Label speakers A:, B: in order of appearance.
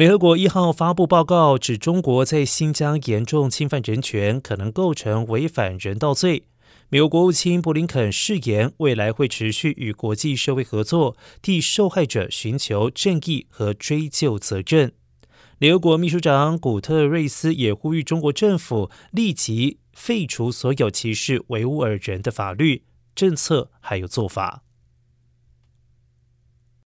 A: 联合国一号发布报告指中国在新疆严重侵犯人权可能构成违反人道罪。美国国务卿布林肯誓言未来会持续与国际社会合作替受害者寻求正义和追究责任。联合国秘书长古特瑞斯也呼吁中国政府立即废除所有歧视维吾尔人的法律政策还有做法。